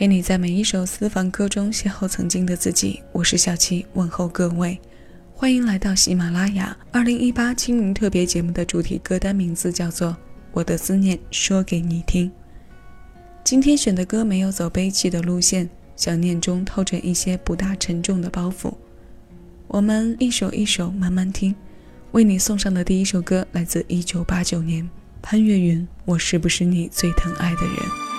陪你在每一首私房歌中邂逅曾经的自己。我是小七，问候各位，欢迎来到喜马拉雅。二零一八清明特别节目的主题歌单名字叫做《我的思念说给你听》。今天选的歌没有走悲戚的路线，想念中透着一些不大沉重的包袱。我们一首一首慢慢听。为你送上的第一首歌来自一九八九年，潘越云。我是不是你最疼爱的人？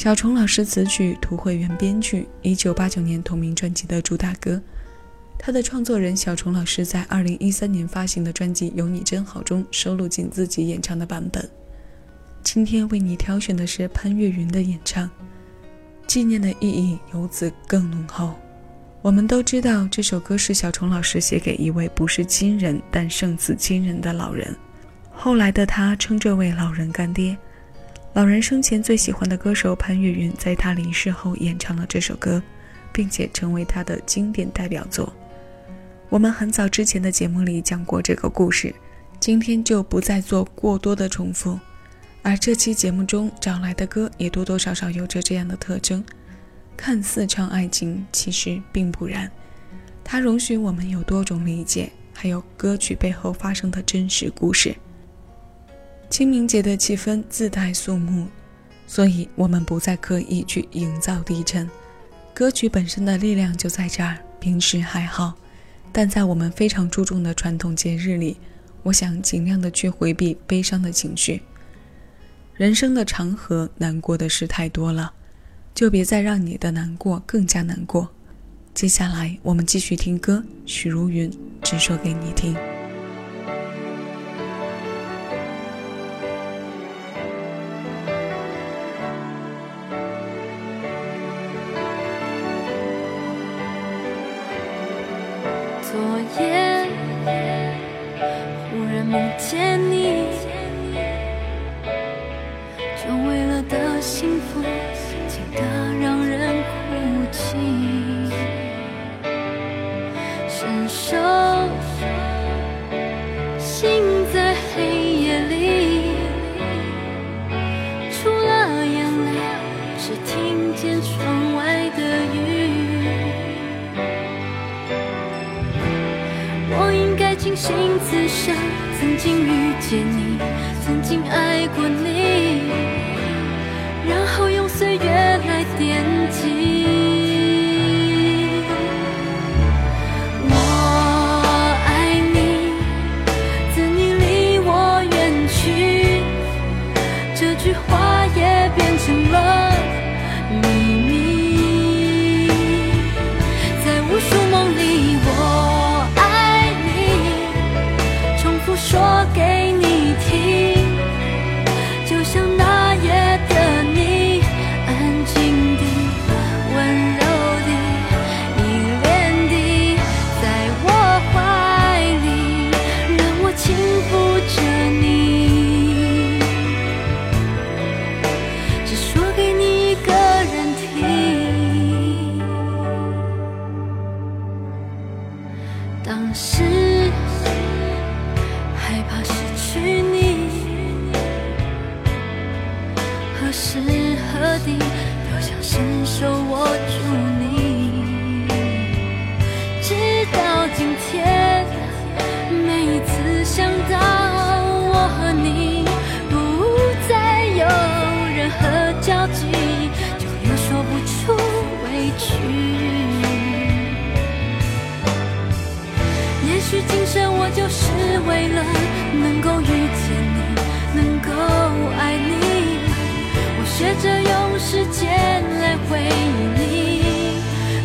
小虫老师词曲，涂慧源编剧，一九八九年同名专辑的主打歌。他的创作人小虫老师在二零一三年发行的专辑《有你真好》中收录进自己演唱的版本。今天为你挑选的是潘越云的演唱，纪念的意义由此更浓厚。我们都知道这首歌是小虫老师写给一位不是亲人但胜似亲人的老人，后来的他称这位老人干爹。老人生前最喜欢的歌手潘越云，在他离世后演唱了这首歌，并且成为他的经典代表作。我们很早之前的节目里讲过这个故事，今天就不再做过多的重复。而这期节目中找来的歌也多多少少有着这样的特征，看似唱爱情，其实并不然。它容许我们有多种理解，还有歌曲背后发生的真实故事。清明节的气氛自带肃穆，所以我们不再刻意去营造低沉。歌曲本身的力量就在这儿，平时还好，但在我们非常注重的传统节日里，我想尽量的去回避悲伤的情绪。人生的长河，难过的事太多了，就别再让你的难过更加难过。接下来，我们继续听歌，许茹芸只说给你听。想曾经遇见你，曾经爱过你。然后用岁月来点就像那回忆你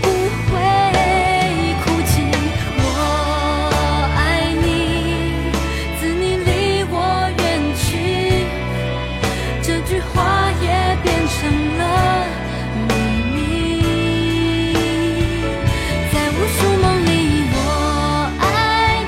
不会哭泣我爱你自你离我远去这句话也变成了秘密。在无数梦里我爱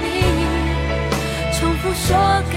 你重复说给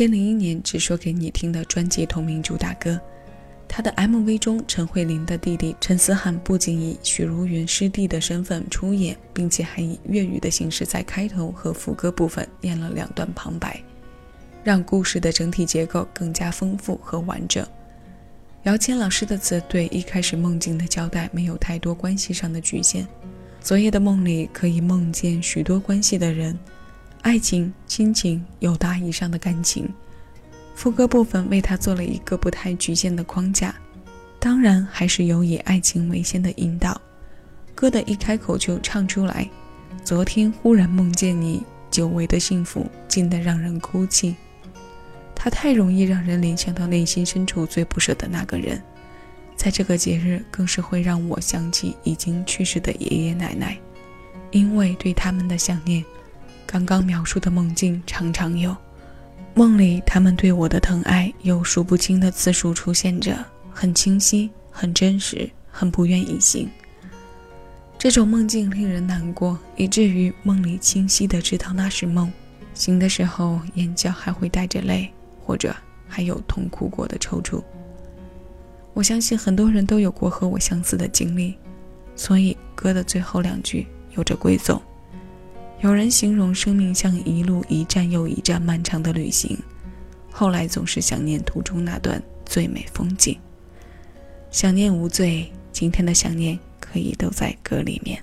千零一年只说给你听的专辑同名主打歌。他的 MV 中，陈慧琳的弟弟陈思翰不仅以许茹芸师弟的身份出演，并且还以粤语的形式在开头和副歌部分念了两段旁白，让故事的整体结构更加丰富和完整。姚谦老师的词对一开始梦境的交代没有太多关系上的局限，昨夜的梦里可以梦见许多关系的人，爱情、亲情、友达以上的感情。副歌部分为他做了一个不太局限的框架，当然还是有以爱情为先的引导。歌的一开口就唱出来：“昨天忽然梦见你，久违的幸福，近得让人哭泣。”他太容易让人联想到内心深处最不舍的那个人，在这个节日更是会让我想起已经去世的爷爷奶奶，因为对他们的想念。刚刚描述的梦境常常有。梦里，他们对我的疼爱有数不清的次数出现着，很清晰，很真实，很不愿意醒。这种梦境令人难过，以至于梦里清晰的知道那是梦，醒的时候眼角还会带着泪，或者还有痛哭过的抽搐。我相信很多人都有过和我相似的经历，所以歌的最后两句有着归总。有人形容生命像一路一站又一站漫长的旅行，后来总是想念途中那段最美风景。想念无罪，今天的想念可以都在歌里面。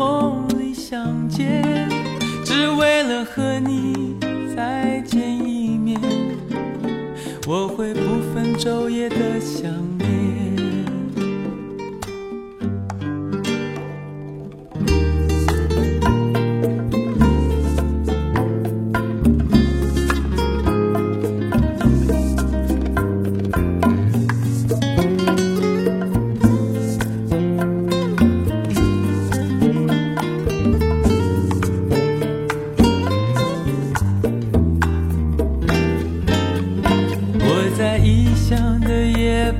梦里相见，只为了和你再见一面。我会不分昼夜的想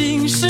心事。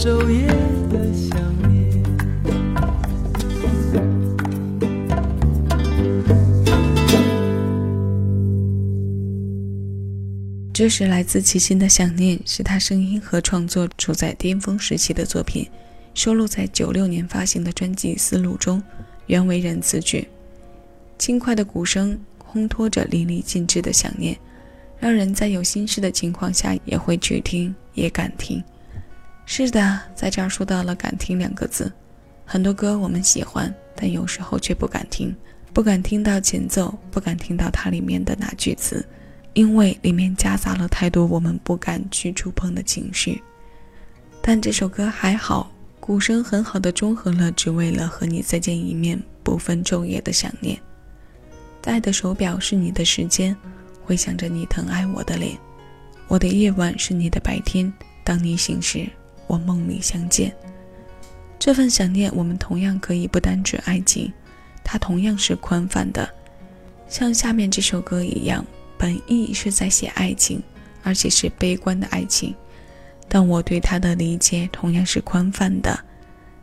昼夜的想念。这是来自齐秦的想念，是他声音和创作处在巅峰时期的作品，收录在九六年发行的专辑《丝路》中，原为人词曲。轻快的鼓声烘托着淋漓尽致的想念，让人在有心事的情况下也会去听，也敢听。是的，在这儿说到了“敢听”两个字，很多歌我们喜欢，但有时候却不敢听，不敢听到前奏，不敢听到它里面的哪句词。因为里面夹杂了太多我们不敢去触碰的情绪，但这首歌还好，鼓声很好的中和了只为了和你再见一面不分昼夜的想念。戴的手表是你的时间，回想着你疼爱我的脸。我的夜晚是你的白天，当你醒时，我梦里相见。这份想念，我们同样可以不单指爱情，它同样是宽泛的，像下面这首歌一样。本意是在写爱情，而且是悲观的爱情，但我对他的理解同样是宽泛的。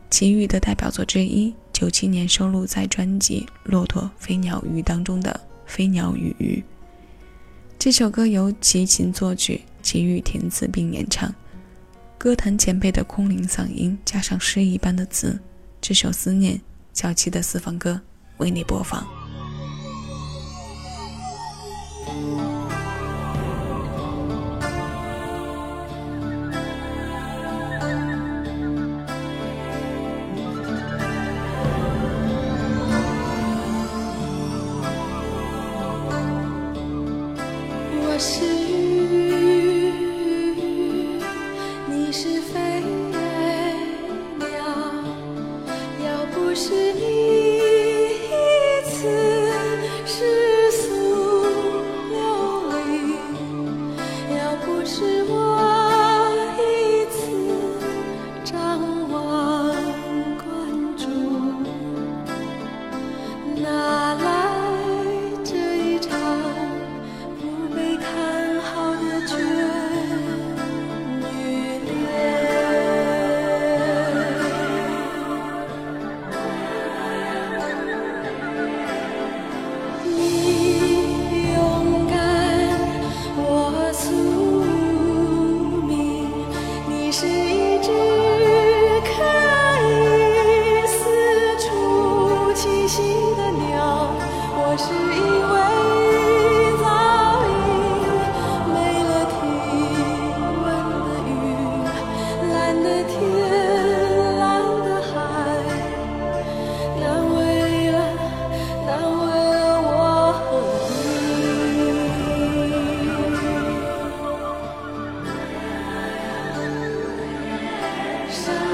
齐豫的代表作之一，九七年收录在专辑《骆驼飞鸟鱼》当中的《飞鸟与鱼》。这首歌由齐秦作曲，齐豫填词并演唱。歌坛前辈的空灵嗓音加上诗一般的词，这首思念小七的私房歌为你播放。Jackson.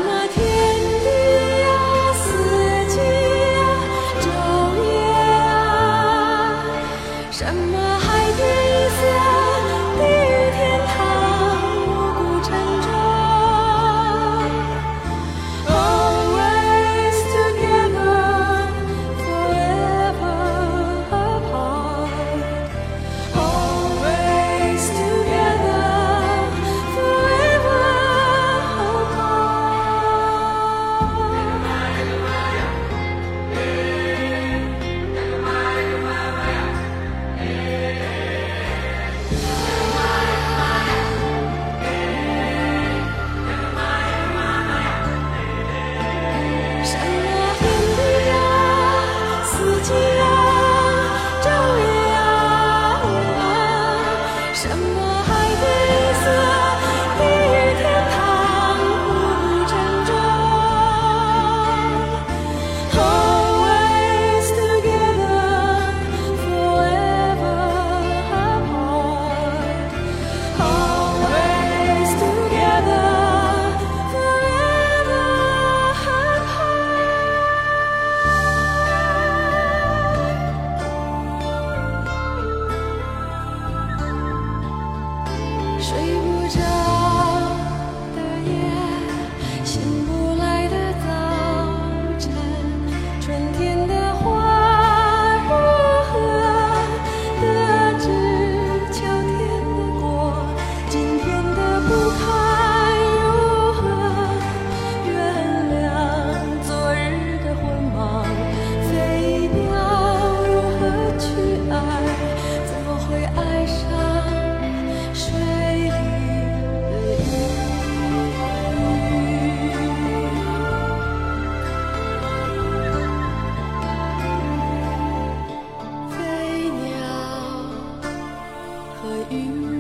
和鱼。